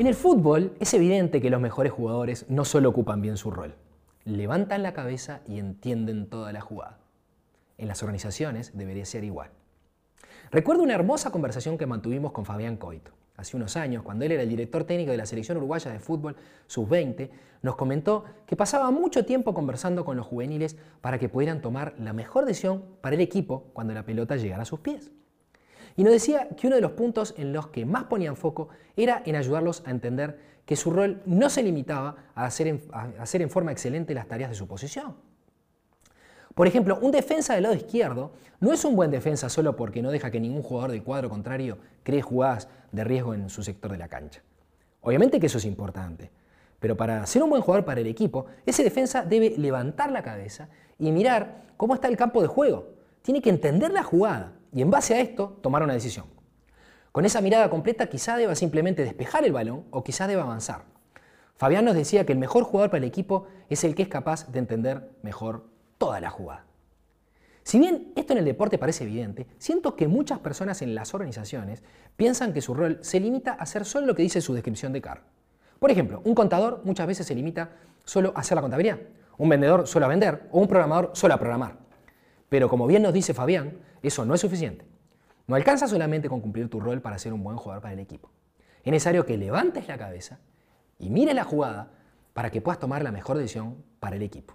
En el fútbol es evidente que los mejores jugadores no solo ocupan bien su rol, levantan la cabeza y entienden toda la jugada. En las organizaciones debería ser igual. Recuerdo una hermosa conversación que mantuvimos con Fabián Coito. Hace unos años, cuando él era el director técnico de la selección uruguaya de fútbol sub-20, nos comentó que pasaba mucho tiempo conversando con los juveniles para que pudieran tomar la mejor decisión para el equipo cuando la pelota llegara a sus pies. Y nos decía que uno de los puntos en los que más ponían foco era en ayudarlos a entender que su rol no se limitaba a hacer en, a hacer en forma excelente las tareas de su posición. Por ejemplo, un defensa del lado izquierdo no es un buen defensa solo porque no deja que ningún jugador del cuadro contrario cree jugadas de riesgo en su sector de la cancha. Obviamente que eso es importante, pero para ser un buen jugador para el equipo, ese defensa debe levantar la cabeza y mirar cómo está el campo de juego. Tiene que entender la jugada y en base a esto tomar una decisión. Con esa mirada completa quizá deba simplemente despejar el balón o quizá deba avanzar. Fabián nos decía que el mejor jugador para el equipo es el que es capaz de entender mejor toda la jugada. Si bien esto en el deporte parece evidente, siento que muchas personas en las organizaciones piensan que su rol se limita a hacer solo lo que dice su descripción de cargo. Por ejemplo, un contador muchas veces se limita solo a hacer la contabilidad, un vendedor solo a vender o un programador solo a programar. Pero como bien nos dice Fabián, eso no es suficiente. No alcanza solamente con cumplir tu rol para ser un buen jugador para el equipo. Es necesario que levantes la cabeza y mires la jugada para que puedas tomar la mejor decisión para el equipo.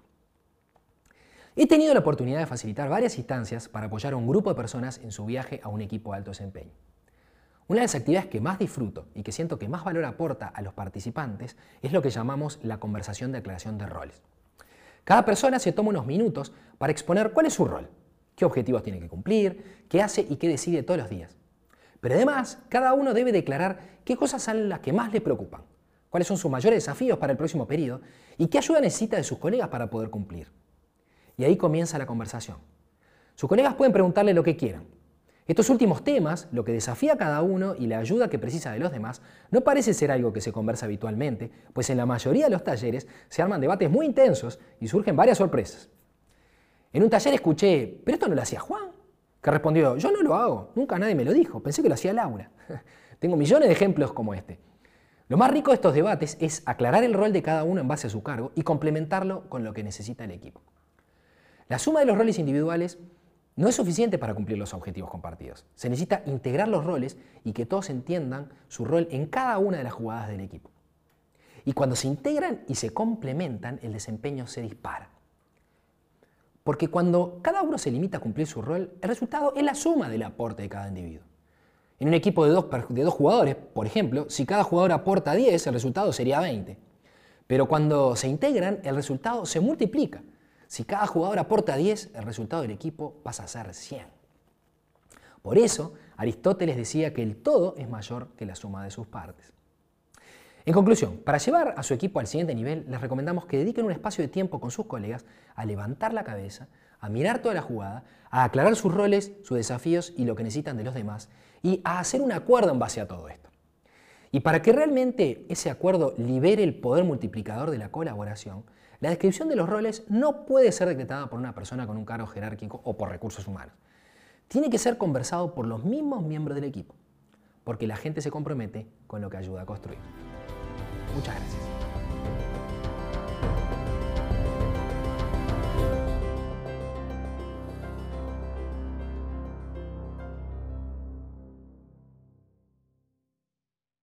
He tenido la oportunidad de facilitar varias instancias para apoyar a un grupo de personas en su viaje a un equipo de alto desempeño. Una de las actividades que más disfruto y que siento que más valor aporta a los participantes es lo que llamamos la conversación de aclaración de roles. Cada persona se toma unos minutos para exponer cuál es su rol, qué objetivos tiene que cumplir, qué hace y qué decide todos los días. Pero además, cada uno debe declarar qué cosas son las que más le preocupan, cuáles son sus mayores desafíos para el próximo periodo y qué ayuda necesita de sus colegas para poder cumplir. Y ahí comienza la conversación. Sus colegas pueden preguntarle lo que quieran. Estos últimos temas, lo que desafía a cada uno y la ayuda que precisa de los demás, no parece ser algo que se conversa habitualmente, pues en la mayoría de los talleres se arman debates muy intensos y surgen varias sorpresas. En un taller escuché, ¿pero esto no lo hacía Juan? Que respondió, yo no lo hago, nunca nadie me lo dijo, pensé que lo hacía Laura. Tengo millones de ejemplos como este. Lo más rico de estos debates es aclarar el rol de cada uno en base a su cargo y complementarlo con lo que necesita el equipo. La suma de los roles individuales no es suficiente para cumplir los objetivos compartidos. Se necesita integrar los roles y que todos entiendan su rol en cada una de las jugadas del equipo. Y cuando se integran y se complementan, el desempeño se dispara. Porque cuando cada uno se limita a cumplir su rol, el resultado es la suma del aporte de cada individuo. En un equipo de dos, de dos jugadores, por ejemplo, si cada jugador aporta 10, el resultado sería 20. Pero cuando se integran, el resultado se multiplica. Si cada jugador aporta 10, el resultado del equipo pasa a ser 100. Por eso, Aristóteles decía que el todo es mayor que la suma de sus partes. En conclusión, para llevar a su equipo al siguiente nivel, les recomendamos que dediquen un espacio de tiempo con sus colegas a levantar la cabeza, a mirar toda la jugada, a aclarar sus roles, sus desafíos y lo que necesitan de los demás, y a hacer un acuerdo en base a todo esto. Y para que realmente ese acuerdo libere el poder multiplicador de la colaboración, la descripción de los roles no puede ser decretada por una persona con un cargo jerárquico o por recursos humanos. Tiene que ser conversado por los mismos miembros del equipo, porque la gente se compromete con lo que ayuda a construir. Muchas gracias.